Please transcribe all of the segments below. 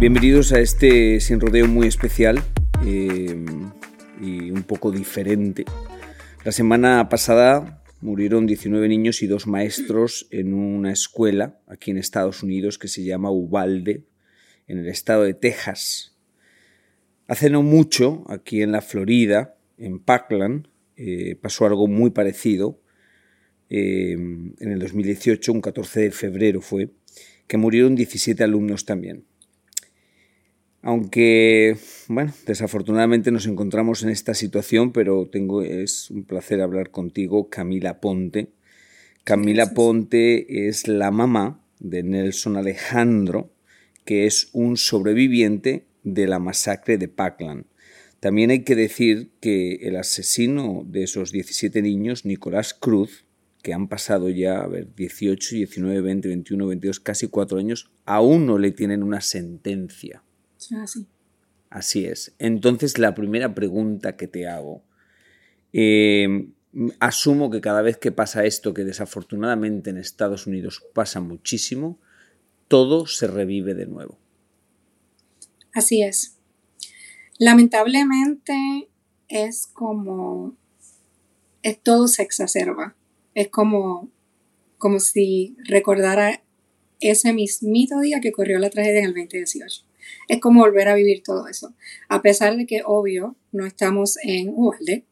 Bienvenidos a este sin rodeo muy especial eh, y un poco diferente. La semana pasada murieron 19 niños y dos maestros en una escuela aquí en Estados Unidos que se llama Uvalde, en el estado de Texas. Hace no mucho, aquí en la Florida, en Parkland, eh, pasó algo muy parecido. Eh, en el 2018, un 14 de febrero fue, que murieron 17 alumnos también. Aunque, bueno, desafortunadamente nos encontramos en esta situación, pero tengo, es un placer hablar contigo, Camila Ponte. Camila Ponte es la mamá de Nelson Alejandro, que es un sobreviviente de la masacre de Parkland. También hay que decir que el asesino de esos 17 niños, Nicolás Cruz, que han pasado ya, a ver, 18, 19, 20, 21, 22, casi cuatro años, aún no le tienen una sentencia. Así. Así es. Entonces, la primera pregunta que te hago, eh, asumo que cada vez que pasa esto, que desafortunadamente en Estados Unidos pasa muchísimo, todo se revive de nuevo. Así es. Lamentablemente es como, es, todo se exacerba. Es como, como si recordara ese mismito día que ocurrió la tragedia en el 2018 es como volver a vivir todo eso. A pesar de que, obvio, no estamos en Uvalde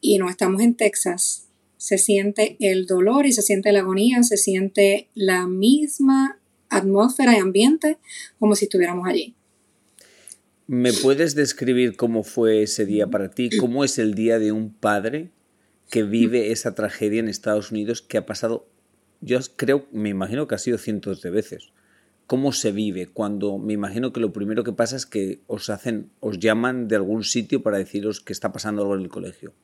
y no estamos en Texas, se siente el dolor y se siente la agonía, se siente la misma atmósfera y ambiente como si estuviéramos allí. ¿Me puedes describir cómo fue ese día para ti? ¿Cómo es el día de un padre que vive esa tragedia en Estados Unidos que ha pasado, yo creo, me imagino que ha sido cientos de veces? Cómo se vive cuando me imagino que lo primero que pasa es que os hacen, os llaman de algún sitio para deciros que está pasando algo en el colegio.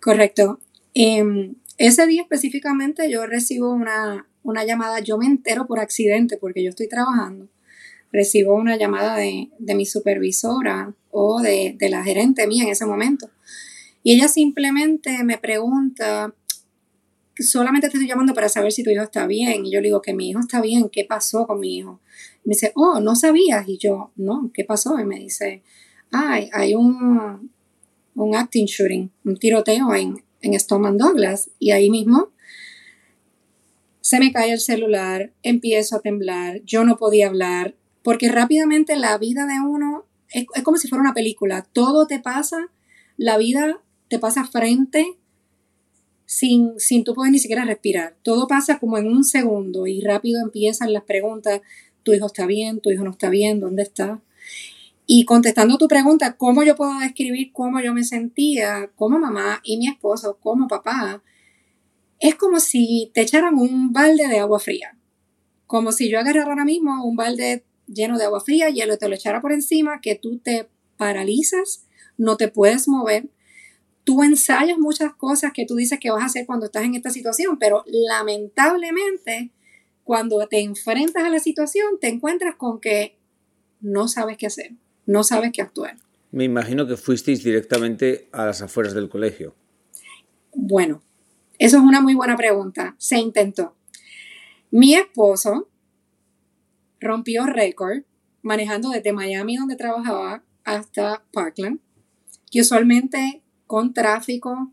Correcto. Em, ese día específicamente yo recibo una, llamada, yo me entero por accidente porque yo estoy trabajando. Recibo una llamada de, mi supervisora o de, de la gerente mía en ese momento. Y ella simplemente me pregunta, solamente te estoy llamando para saber si tu hijo está bien. Y yo le digo que mi hijo está bien, ¿qué pasó con mi hijo? me dice, oh, ¿no sabías? Y yo, no, ¿qué pasó? Y me dice, ay, hay un, un acting shooting, un tiroteo en, en Stoneman Douglas. Y ahí mismo se me cae el celular, empiezo a temblar, yo no podía hablar, porque rápidamente la vida de uno es, es como si fuera una película, todo te pasa, la vida te pasa frente sin, sin tú poder ni siquiera respirar. Todo pasa como en un segundo y rápido empiezan las preguntas, tu hijo está bien, tu hijo no está bien, ¿dónde está? Y contestando tu pregunta, ¿cómo yo puedo describir cómo yo me sentía como mamá y mi esposo como papá? Es como si te echaran un balde de agua fría. Como si yo agarrara ahora mismo un balde lleno de agua fría, y te lo echara por encima, que tú te paralizas, no te puedes mover, tú ensayas muchas cosas que tú dices que vas a hacer cuando estás en esta situación, pero lamentablemente cuando te enfrentas a la situación te encuentras con que no sabes qué hacer, no sabes qué actuar. Me imagino que fuisteis directamente a las afueras del colegio. Bueno, eso es una muy buena pregunta. Se intentó. Mi esposo rompió récord manejando desde Miami, donde trabajaba, hasta Parkland, que usualmente con tráfico,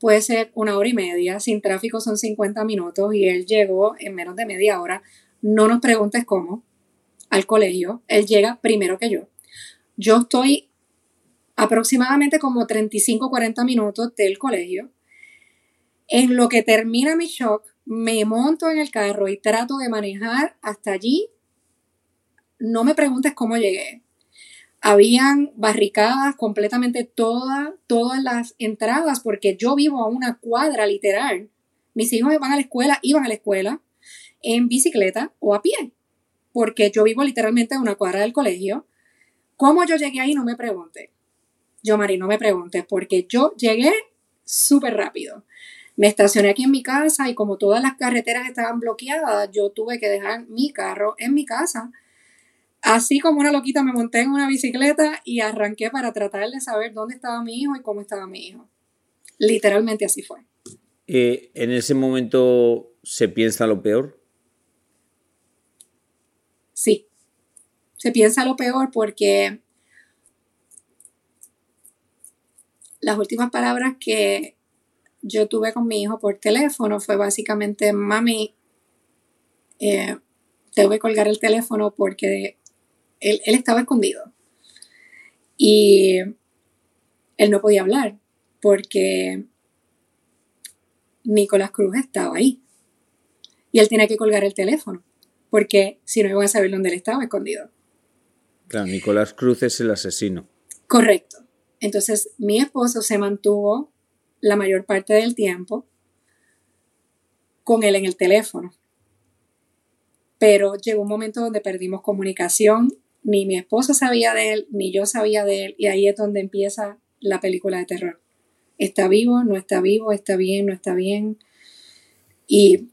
puede ser una hora y media, sin tráfico son 50 minutos y él llegó en menos de media hora. No nos preguntes cómo al colegio, él llega primero que yo. Yo estoy aproximadamente como 35 40 minutos del colegio. En lo que termina mi shock, me monto en el carro y trato de manejar hasta allí. No me preguntes cómo llegué. Habían barricadas completamente todas, todas las entradas porque yo vivo a una cuadra literal. Mis hijos van a la escuela, iban a la escuela en bicicleta o a pie porque yo vivo literalmente a una cuadra del colegio. ¿Cómo yo llegué ahí? No me pregunte. Yo, Mari, no me preguntes, porque yo llegué súper rápido. Me estacioné aquí en mi casa y como todas las carreteras estaban bloqueadas, yo tuve que dejar mi carro en mi casa. Así como una loquita me monté en una bicicleta y arranqué para tratar de saber dónde estaba mi hijo y cómo estaba mi hijo. Literalmente así fue. Eh, ¿En ese momento se piensa lo peor? Sí, se piensa lo peor porque las últimas palabras que yo tuve con mi hijo por teléfono fue básicamente, mami, eh, tengo que colgar el teléfono porque él, él estaba escondido. Y él no podía hablar porque Nicolás Cruz estaba ahí. Y él tenía que colgar el teléfono porque si no iban a saber dónde él estaba escondido. Claro, Nicolás Cruz es el asesino. Correcto. Entonces, mi esposo se mantuvo la mayor parte del tiempo con él en el teléfono. Pero llegó un momento donde perdimos comunicación, ni mi esposo sabía de él, ni yo sabía de él, y ahí es donde empieza la película de terror. Está vivo, no está vivo, está bien, no está bien. Y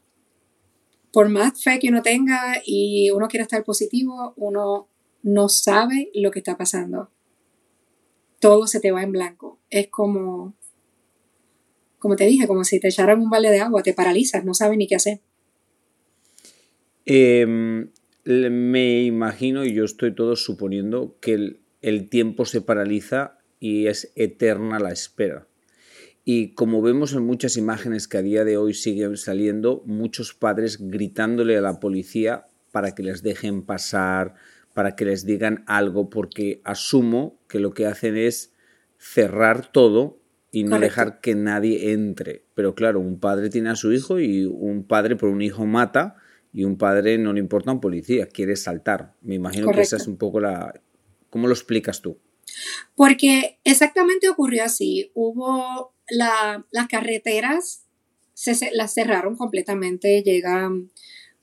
por más fe que uno tenga y uno quiera estar positivo, uno no sabe lo que está pasando. Todo se te va en blanco. Es como, como te dije, como si te echaran un balde de agua, te paralizas, no sabes ni qué hacer. Em, me imagino, y yo estoy todo suponiendo, que el, el tiempo se paraliza y es eterna la espera. Y como vemos en muchas imágenes que a día de hoy siguen saliendo, muchos padres gritándole a la policía para que les dejen pasar, para que les digan algo, porque asumo que lo que hacen es cerrar todo y no dejar que nadie entre. Pero claro, un padre tiene a su hijo y un padre por un hijo mata y un padre no le importa a un policía, quiere saltar. Me imagino que esa es un poco la... ¿Cómo lo explicas tú? Porque exactamente ocurrió así. Hubo las carreteras se, las cerraron completamente, llegan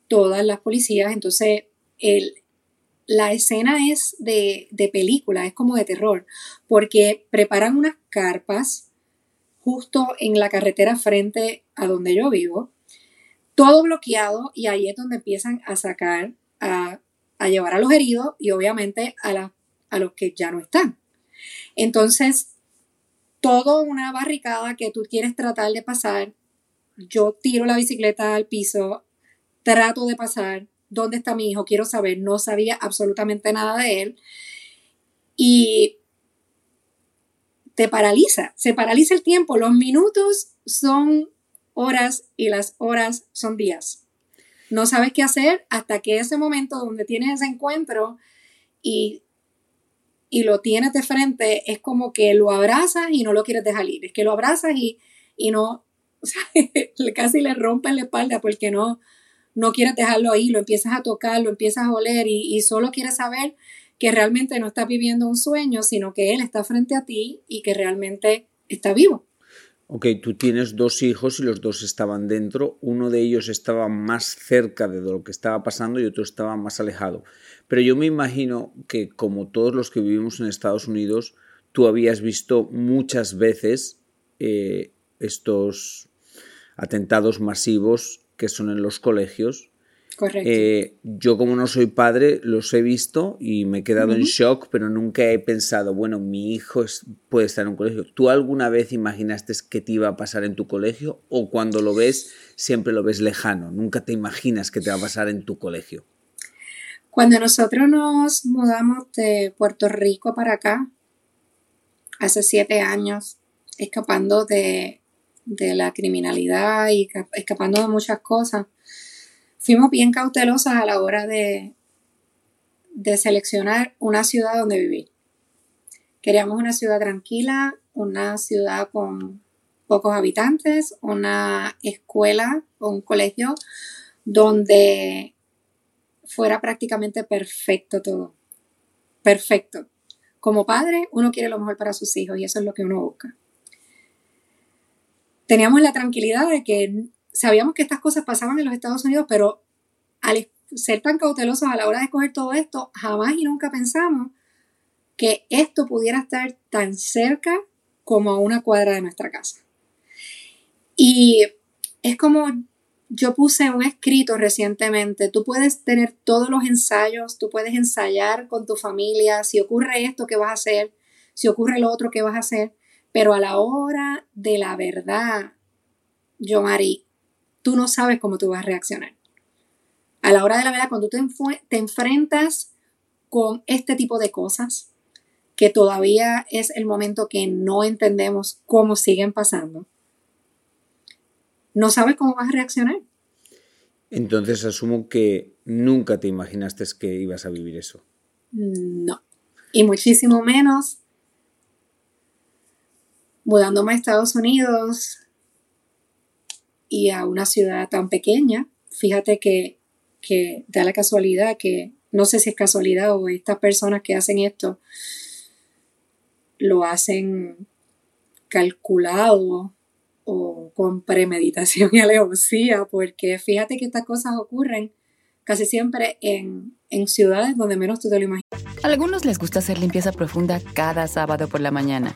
todas las policías, entonces el, la escena es de, de, película, es como de terror, porque preparan unas carpas justo en la carretera frente a donde yo vivo, todo bloqueado y ahí es donde empiezan a sacar, a, llevar a los heridos y obviamente a, a los que ya no están. Entonces, todo una barricada que tú quieres tratar de pasar. Yo tiro la bicicleta al piso, trato de pasar. ¿Dónde está mi hijo? Quiero saber. No sabía absolutamente nada de él. Y te paraliza, se paraliza el tiempo. Los minutos son horas y las horas son días. No sabes qué hacer hasta que ese momento donde tienes ese encuentro y y lo tienes de frente, es como que lo abrazas y no lo quieres dejar ir. Es que lo abrazas y, y no, casi le rompes la espalda porque no, no quieres dejarlo ahí, lo empiezas a tocar, lo empiezas a oler y, y solo quieres saber que realmente no estás viviendo un sueño, sino que él está frente a ti y que realmente está vivo. Ok, tú tienes dos hijos y los dos estaban dentro, uno de ellos estaba más cerca de lo que estaba pasando y otro estaba más alejado. Pero yo me imagino que como todos los que vivimos en Estados Unidos, tú habías visto muchas veces eh, estos atentados masivos que son en los colegios. Correcto. Eh, yo como no soy padre, los he visto y me he quedado en shock, pero nunca he pensado, bueno, mi hijo puede estar en un colegio. ¿Tú alguna vez imaginaste que te iba a pasar en tu colegio o cuando lo ves siempre lo ves lejano? Nunca te imaginas que te va a pasar en tu colegio. Cuando nosotros nos mudamos de Puerto Rico para acá, hace siete años, escapando de, de la criminalidad y escapando de muchas cosas, fuimos bien cautelosas a la hora de, de seleccionar una ciudad donde vivir. Queríamos una ciudad tranquila, una ciudad con pocos habitantes, una escuela o un colegio donde fuera prácticamente perfecto todo. Perfecto. Como padre, uno quiere lo mejor para sus hijos y eso es lo que uno busca. Teníamos la tranquilidad de que sabíamos que estas cosas pasaban en los Estados Unidos, pero al ser tan cautelosos a la hora de escoger todo esto, jamás y nunca pensamos que esto pudiera estar tan cerca como a una cuadra de nuestra casa. Y es como yo puse un escrito recientemente, tú puedes tener todos los ensayos, tú puedes ensayar con tu familia, si ocurre esto, ¿qué vas a hacer? Si ocurre lo otro, ¿qué vas a hacer? Pero a la hora de la verdad, yo, Mari, tú no sabes cómo tú vas a reaccionar. A la hora de la verdad, cuando tú te, te enfrentas con este tipo de cosas, que todavía es el momento que no entendemos cómo siguen pasando, no sabes cómo vas a reaccionar. Entonces asumo que nunca te imaginaste que ibas a vivir eso. No. Y muchísimo menos mudándome a Estados Unidos a una ciudad tan pequeña. Fíjate que, que da la casualidad que, no sé si es casualidad o estas personas que hacen esto lo hacen calculado o con premeditación y alevosía, porque fíjate que estas cosas ocurren casi siempre en, en ciudades donde menos tú te lo imaginas. A algunos les gusta hacer limpieza profunda cada sábado por la mañana.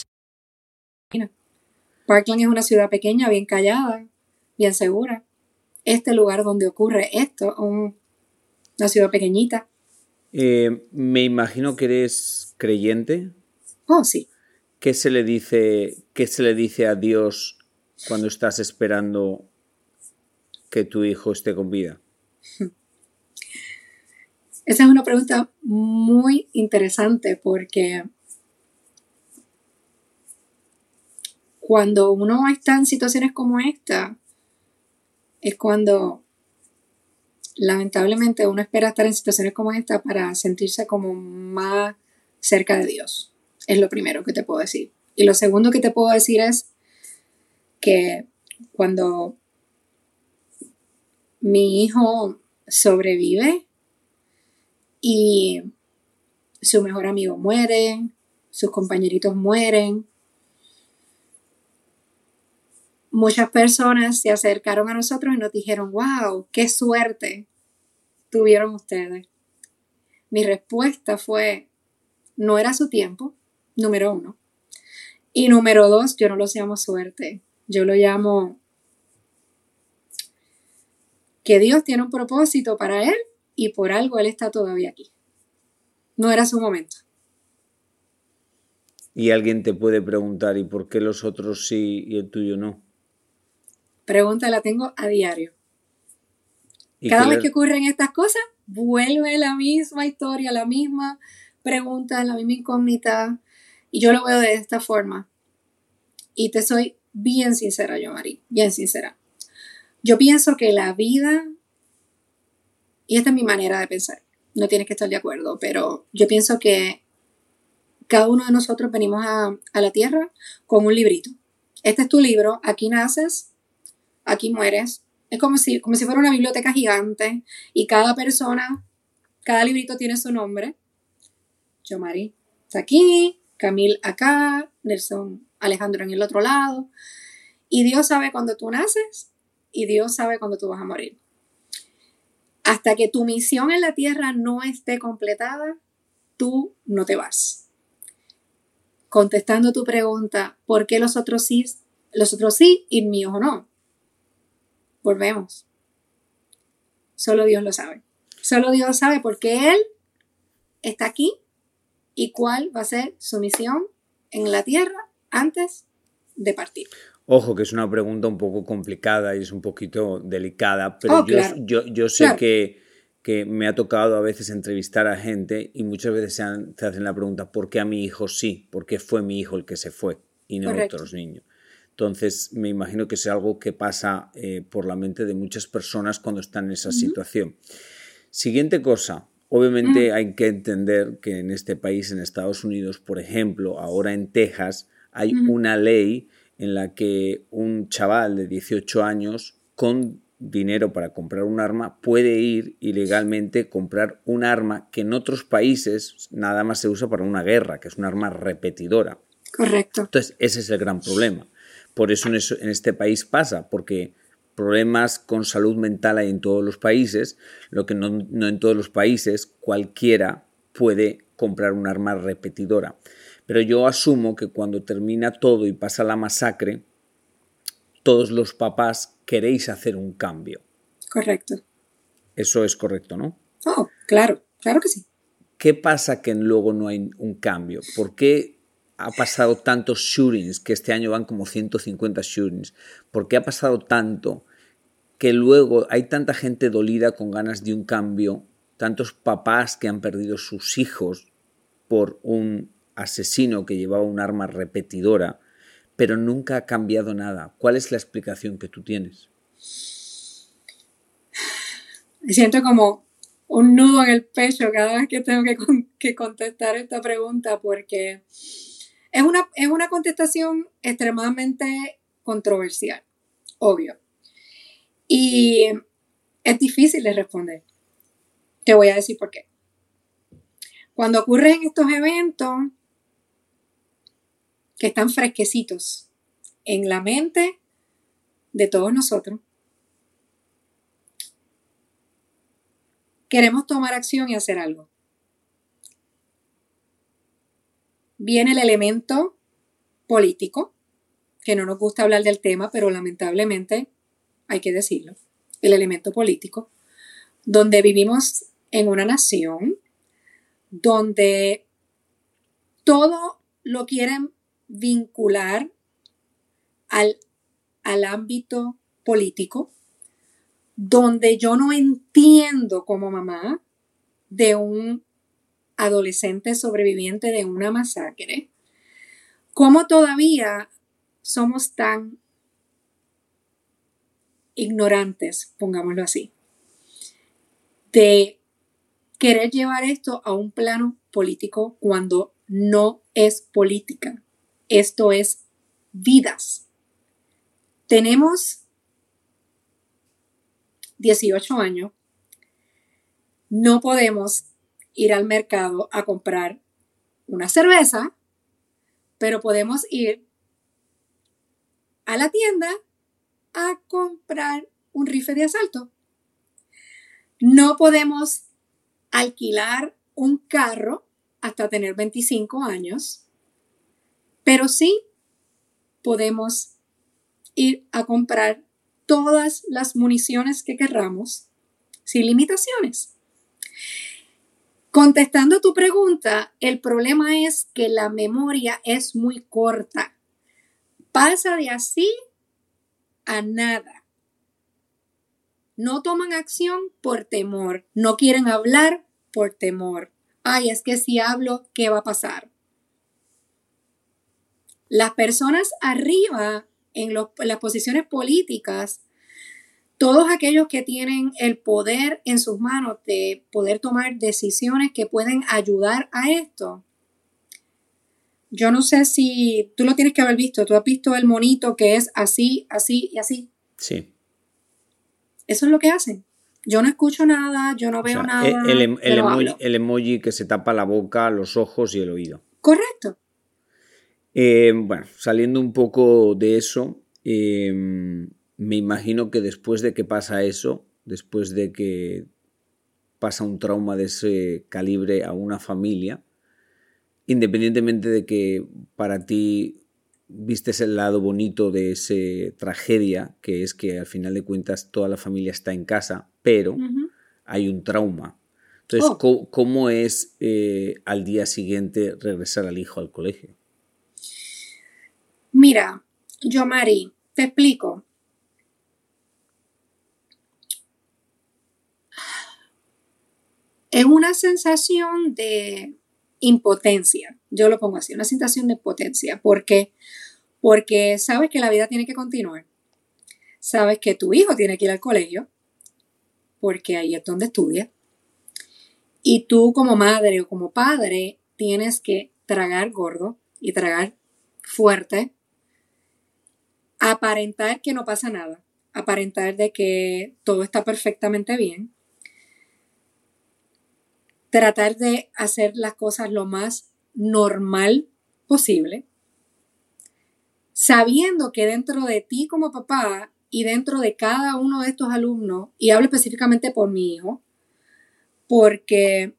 Parkland es una ciudad pequeña, bien callada, bien segura. Este lugar donde ocurre esto, una ciudad pequeñita. Eh, me imagino que eres creyente. Oh, sí. ¿Qué se le dice, qué se le dice a Dios cuando estás esperando que tu hijo esté con vida? Esa es una pregunta muy interesante porque cuando uno está en situaciones como esta, es cuando lamentablemente uno espera estar en situaciones como esta para sentirse como más cerca de Dios. Es lo primero que te puedo decir. Y lo segundo que te puedo decir es que cuando mi hijo sobrevive y su mejor amigo muere, sus compañeritos mueren, muchas personas se acercaron a nosotros y nos dijeron, wow, qué suerte tuvieron ustedes. Mi respuesta fue, no era su tiempo, número uno. Y número dos, yo no lo llamo suerte, yo lo llamo que Dios tiene un propósito para él y por algo él está todavía aquí. No era su momento. Y alguien te puede preguntar, ¿y por qué los otros sí y el tuyo no? Pregunta la tengo a diario. Cada vez que ocurren estas cosas, vuelve la misma historia, la misma pregunta, la misma incógnita. Y yo lo veo de esta forma. Y te soy bien sincera, yo, Mari, bien sincera. Yo pienso que la vida, y esta es mi manera de pensar, no tienes que estar de acuerdo, pero yo pienso que cada uno de nosotros venimos a, a la tierra con un librito. Este es tu libro, aquí naces, aquí mueres Es como si, como si fuera una biblioteca gigante y cada persona, cada librito tiene su nombre. Yo, Mari, está aquí, Camil acá, Nelson Alejandro en el otro lado. Y Dios sabe cuando tú naces y Dios sabe cuando tú vas a morir. Hasta que tu misión en la tierra no esté completada, tú no te vas. Contestando tu pregunta, ¿por qué los otros sí, los otros sí y míos no? Volvemos. Solo Dios lo sabe. Solo Dios sabe porque Él está aquí y cuál va a ser su misión en la tierra antes de partir. Ojo, que es una pregunta un poco complicada y es un poquito delicada, pero oh, yo, yo, sé que, que, me ha tocado a veces entrevistar a gente y muchas veces se, hacen la pregunta, ¿por qué a mi hijo sí? ¿Por qué fue mi hijo el que se fue y no otros niños? Entonces, me imagino que es algo que pasa eh, por la mente de muchas personas cuando están en esa situación. Siguiente cosa, obviamente hay que entender que en este país, en Estados Unidos, por ejemplo, ahora en Texas, hay una ley en la que un chaval de 18 años con dinero para comprar un arma puede ir ilegalmente comprar un arma que en otros países nada más se usa para una guerra, que es un arma repetidora. Correcto. Entonces, ese es el gran problema. Por eso en, este país pasa, porque problemas con salud mental hay en todos los países, lo que no, no en todos los países cualquiera puede comprar un arma repetidora. Pero yo asumo que cuando termina todo y pasa la masacre, todos los papás queréis hacer un cambio. Correcto. Eso es correcto, ¿no? Oh, claro, claro que sí. ¿Qué pasa que luego no hay un cambio? ¿Por qué ha pasado tantos shootings, que este año van como 150 shootings? ¿Por qué ha pasado tanto que luego hay tanta gente dolida con ganas de un cambio, tantos papás que han perdido sus hijos por un asesino que llevaba un arma repetidora, pero nunca ha cambiado nada. ¿Cuál es la explicación que tú tienes? Me siento como un nudo en el pecho cada vez que tengo que, contestar esta pregunta porque es una, es una contestación extremadamente controversial, obvio. Y es difícil de responder. Te voy a decir por qué. Cuando ocurren estos eventos, que están fresquecitos en la mente de todos nosotros. Queremos tomar acción y hacer algo. Viene el elemento político, que no nos gusta hablar del tema, pero lamentablemente hay que decirlo. El elemento político, donde vivimos en una nación donde todo lo quieren vincular al, al ámbito político, donde yo no entiendo como mamá de un adolescente sobreviviente de una masacre, cómo todavía somos tan ignorantes, pongámoslo así, de querer llevar esto a un plano político cuando no es política. Esto es vidas. Tenemos 18 años. No podemos ir al mercado a comprar una cerveza, pero podemos ir a la tienda a comprar un rifle de asalto. No podemos alquilar un carro hasta tener 25 años pero sí podemos ir a comprar todas las municiones que querramos sin limitaciones. Contestando tu pregunta, el problema es que la memoria es muy corta. Pasa de así a nada. No toman acción por temor, no quieren hablar por temor. Ay, es que si hablo, ¿qué va a pasar? Las personas arriba en, las posiciones políticas, todos aquellos que tienen el poder en sus manos de poder tomar decisiones que pueden ayudar a esto. Yo no sé si tú lo tienes que haber visto, tú has visto el monito que es así, así y así. Sí. Eso es lo que hacen. Yo no escucho nada, yo no veo nada. El, em, el, emoji, que se tapa la boca, los ojos y el oído. Correcto. Eh, bueno, saliendo un poco de eso, em, me imagino que después de que pasa eso, después de que pasa un trauma de ese calibre a una familia, independientemente de que para ti vistes el lado bonito de esa tragedia, que es que al final de cuentas toda la familia está en casa, pero hay un trauma. Entonces, oh. ¿cómo, es eh, al día siguiente regresar al hijo al colegio? Mira, yo, Mari, te explico. Es una sensación de impotencia. Yo lo pongo así, una sensación de impotencia. ¿Por qué? Porque sabes que la vida tiene que continuar. Sabes que tu hijo tiene que ir al colegio, porque ahí es donde estudia. Y tú como madre o como padre tienes que tragar gordo y tragar fuerte, aparentar que no pasa nada, aparentar de que todo está perfectamente bien tratar de hacer las cosas lo más normal posible, sabiendo que dentro de ti como papá y dentro de cada uno de estos alumnos, y hablo específicamente por mi hijo, porque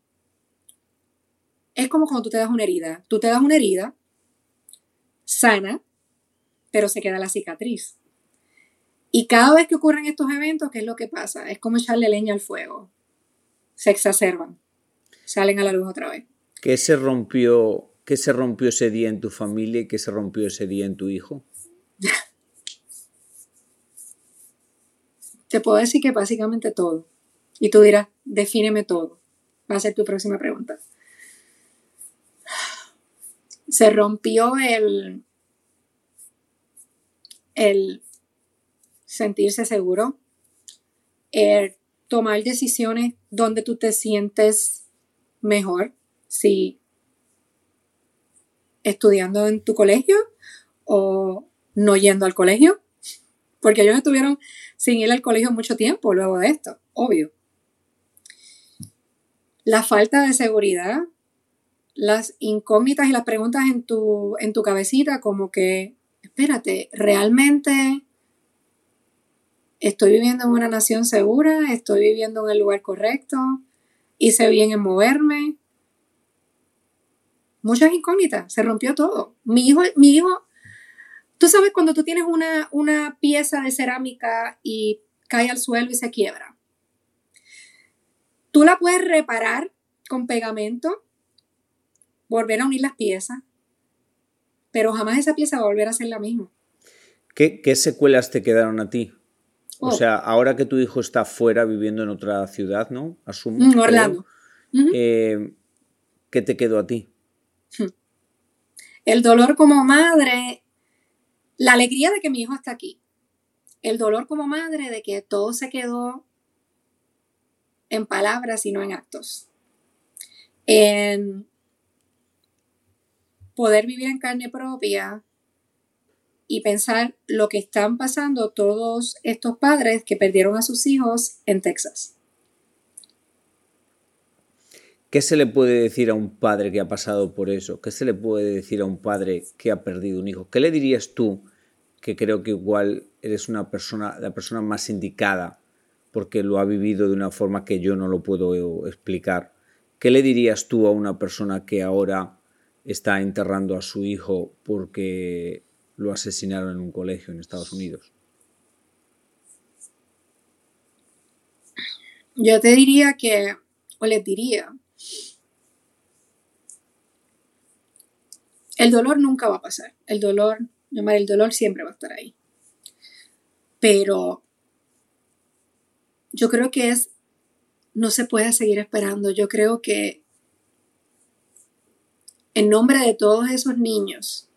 es como cuando tú te das una herida. Tú te das una herida sana, pero se queda la cicatriz. Y cada vez que ocurren estos eventos, ¿qué es lo que pasa? Es como echarle leña al fuego. Se exacerban salen a la luz otra vez. ¿Qué se rompió, qué se rompió ese día en tu familia y qué se rompió ese día en tu hijo? Te puedo decir que básicamente todo. Y tú dirás, defíneme todo. Va a ser tu próxima pregunta. Se rompió el, el sentirse seguro, el tomar decisiones donde tú te sientes mejor si estudiando en tu colegio o no yendo al colegio, porque ellos estuvieron sin ir al colegio mucho tiempo luego de esto, obvio. La falta de seguridad, las incógnitas y las preguntas en tu, en tu cabecita como que, espérate, ¿realmente estoy viviendo en una nación segura? ¿Estoy viviendo en el lugar correcto? Hice bien en moverme. Muchas incógnitas, se rompió todo. Mi hijo, mi hijo, tú sabes cuando tú tienes una, una pieza de cerámica y cae al suelo y se quiebra. Tú la puedes reparar con pegamento, volver a unir las piezas, pero jamás esa pieza va a volver a ser la misma. ¿Qué, qué secuelas te quedaron a ti? O oh. sea, ahora que tu hijo está fuera viviendo en otra ciudad, ¿no? Asumo. Mm, Orlando. Eh, ¿Qué te quedó a ti? Hmm. El dolor como madre, la alegría de que mi hijo está aquí. El dolor como madre de que todo se quedó en palabras y no en actos. En poder vivir en carne propia y pensar lo que están pasando todos estos padres que perdieron a sus hijos en Texas. ¿Qué se le puede decir a un padre que ha pasado por eso? ¿Qué se le puede decir a un padre que ha perdido un hijo? ¿Qué le dirías tú, que creo que igual eres una persona, la persona más indicada, porque lo ha vivido de una forma que yo no lo puedo explicar? ¿Qué le dirías tú a una persona que ahora está enterrando a su hijo porque lo asesinaron en un colegio en Estados Unidos. Yo te diría que, o les diría, el dolor nunca va a pasar. El dolor, llamar el dolor siempre va a estar ahí. Pero yo creo que es, no se puede seguir esperando. Yo creo que en nombre de todos esos niños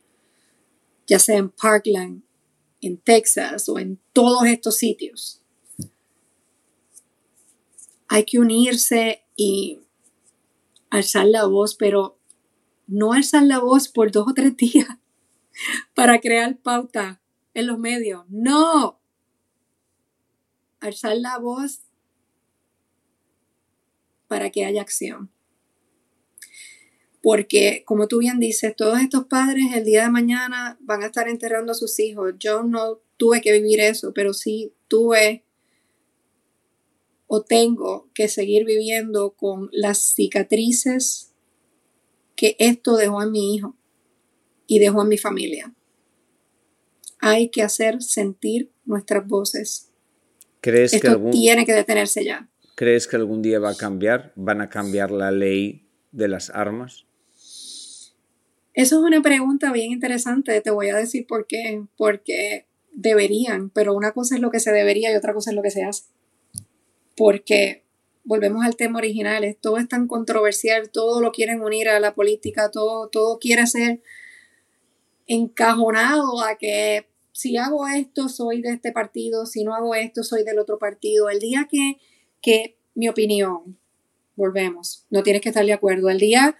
ya sea en Parkland, en Texas o en todos estos sitios. Hay que unirse y alzar la voz, pero no alzar la voz por dos o tres días para crear pauta en los medios. No. alzar la voz para que haya acción. Porque, como tú bien dices, todos estos padres el día de mañana van a estar enterrando a sus hijos. Yo no tuve que vivir eso, pero sí tuve o tengo que seguir viviendo con las cicatrices que esto dejó en mi hijo y dejó en mi familia. Hay que hacer sentir nuestras voces. ¿Crees esto que algún, tiene que detenerse ya. ¿Crees que algún día va a cambiar? ¿Van a cambiar la ley de las armas? Eso es una pregunta bien interesante. Te voy a decir por qué. Porque deberían, pero una cosa es lo que se debería y otra cosa es lo que se hace. Porque volvemos al tema original, todo es tan controversial, todo lo quieren unir a la política, todo, todo quiere ser encajonado a que si hago esto soy de este partido, si no hago esto soy del otro partido. El día que, que mi opinión, volvemos, no tienes que estar de acuerdo, el día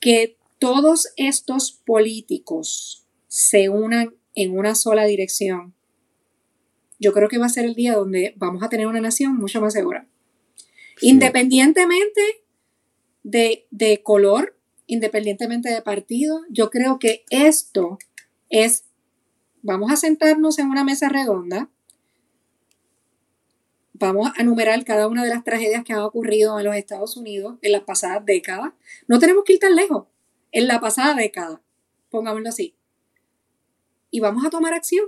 que todos estos políticos se unan en una sola dirección, yo creo que va a ser el día donde vamos a tener una nación mucho más segura. Sí. Independientemente de, de, color, independientemente de partido, yo creo que esto es, vamos a sentarnos en una mesa redonda, vamos a enumerar cada una de las tragedias que han ocurrido en los Estados Unidos en las pasadas décadas. No tenemos que ir tan lejos, en la pasada década, pongámoslo así. Y vamos a tomar acción.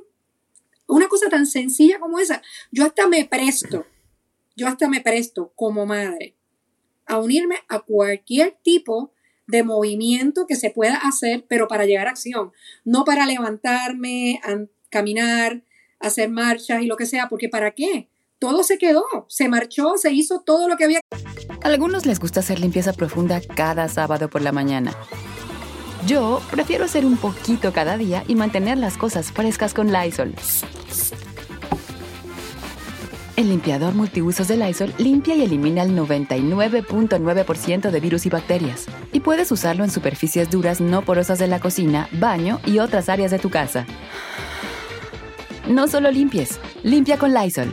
Una cosa tan sencilla como esa. Yo hasta me presto, yo hasta me presto como madre a unirme a cualquier tipo de movimiento que se pueda hacer, pero para llegar a acción, no para levantarme, caminar, hacer marchas y lo que sea, porque ¿para qué? Todo se quedó, se marchó, se hizo todo lo que había. A algunos les gusta hacer limpieza profunda cada sábado por la mañana. Yo prefiero hacer un poquito cada día y mantener las cosas frescas con Lysol. El limpiador multiusos de Lysol limpia y elimina el 99.9% de virus y bacterias. Y puedes usarlo en superficies duras no porosas de la cocina, baño y otras áreas de tu casa. No solo limpies, limpia con Lysol.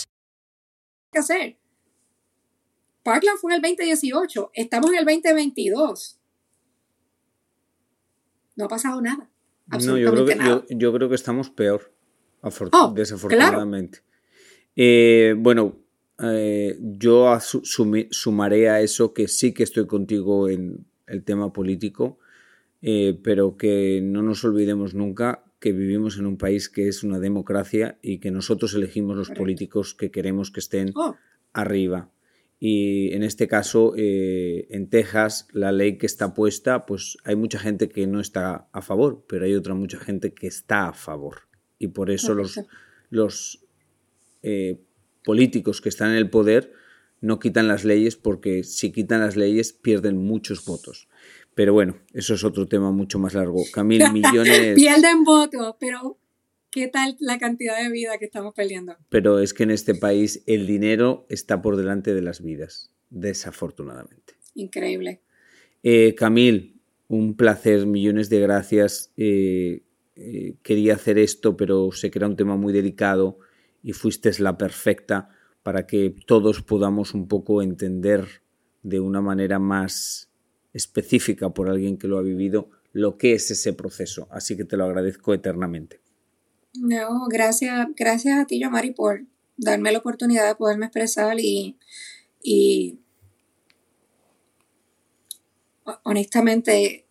Que hacer. Parkland fue en el 2018, estamos en el 2022. No ha pasado nada. No, yo creo, que, nada. Yo, yo, creo que estamos peor, oh, desafortunadamente. Claro. Eh, bueno, eh, yo sum, sumaré a eso que sí que estoy contigo en el tema político, eh, pero que no nos olvidemos nunca que vivimos en un país que es una democracia y que nosotros elegimos los políticos que queremos que estén Oh, arriba. Y en este caso, eh, en Texas, la ley que está puesta, pues hay mucha gente que no está a favor, pero hay otra mucha gente que está a favor. Y por eso los, los eh, políticos que están en el poder no quitan las leyes porque si quitan las leyes pierden muchos votos. Pero bueno, eso es otro tema mucho más largo. Camil, millones... Pierden votos, pero ¿qué tal la cantidad de vida que estamos peleando? Pero es que en este país el dinero está por delante de las vidas, desafortunadamente. Increíble. Eh, Camil, un placer, millones de gracias. Eh, eh, quería hacer esto, pero sé que era un tema muy delicado y fuiste la perfecta para que todos podamos un poco entender de una manera más específica por alguien que lo ha vivido lo que es ese proceso. Así que te lo agradezco eternamente. No, gracias, gracias a ti, Yomari, por darme la oportunidad de poderme expresar y, y honestamente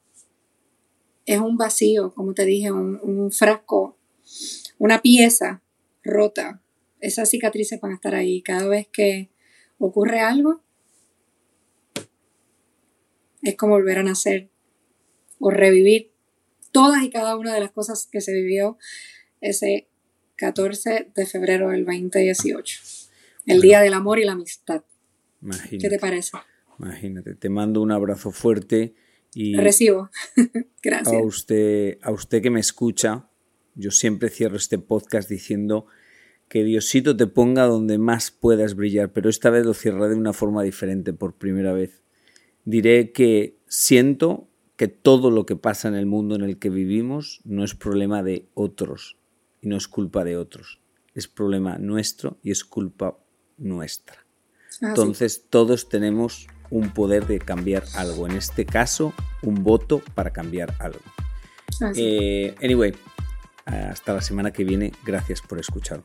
es un vacío, como te dije, un, un frasco, una pieza rota. Esas cicatrices van a estar ahí. Cada vez que ocurre algo, es como volver a nacer o revivir todas y cada una de las cosas que se vivió ese 14 de febrero del 2018. El Día del Amor y la Amistad. Imagínate, ¿Qué te parece? Imagínate, te mando un abrazo fuerte y Recibo. a Gracias. usted, a usted que me escucha, yo siempre cierro este podcast diciendo que Diosito te ponga donde más puedas brillar, pero esta vez lo cierraré de una forma diferente por primera vez. Diré que siento que todo lo que pasa en el mundo en el que vivimos no es problema de otros y no es culpa de otros, es problema nuestro y es culpa nuestra. Ah, Entonces todos tenemos un poder de cambiar algo, en este caso un voto para cambiar algo. Ah, sí. Eh, anyway, hasta la semana que viene, gracias por escucharme.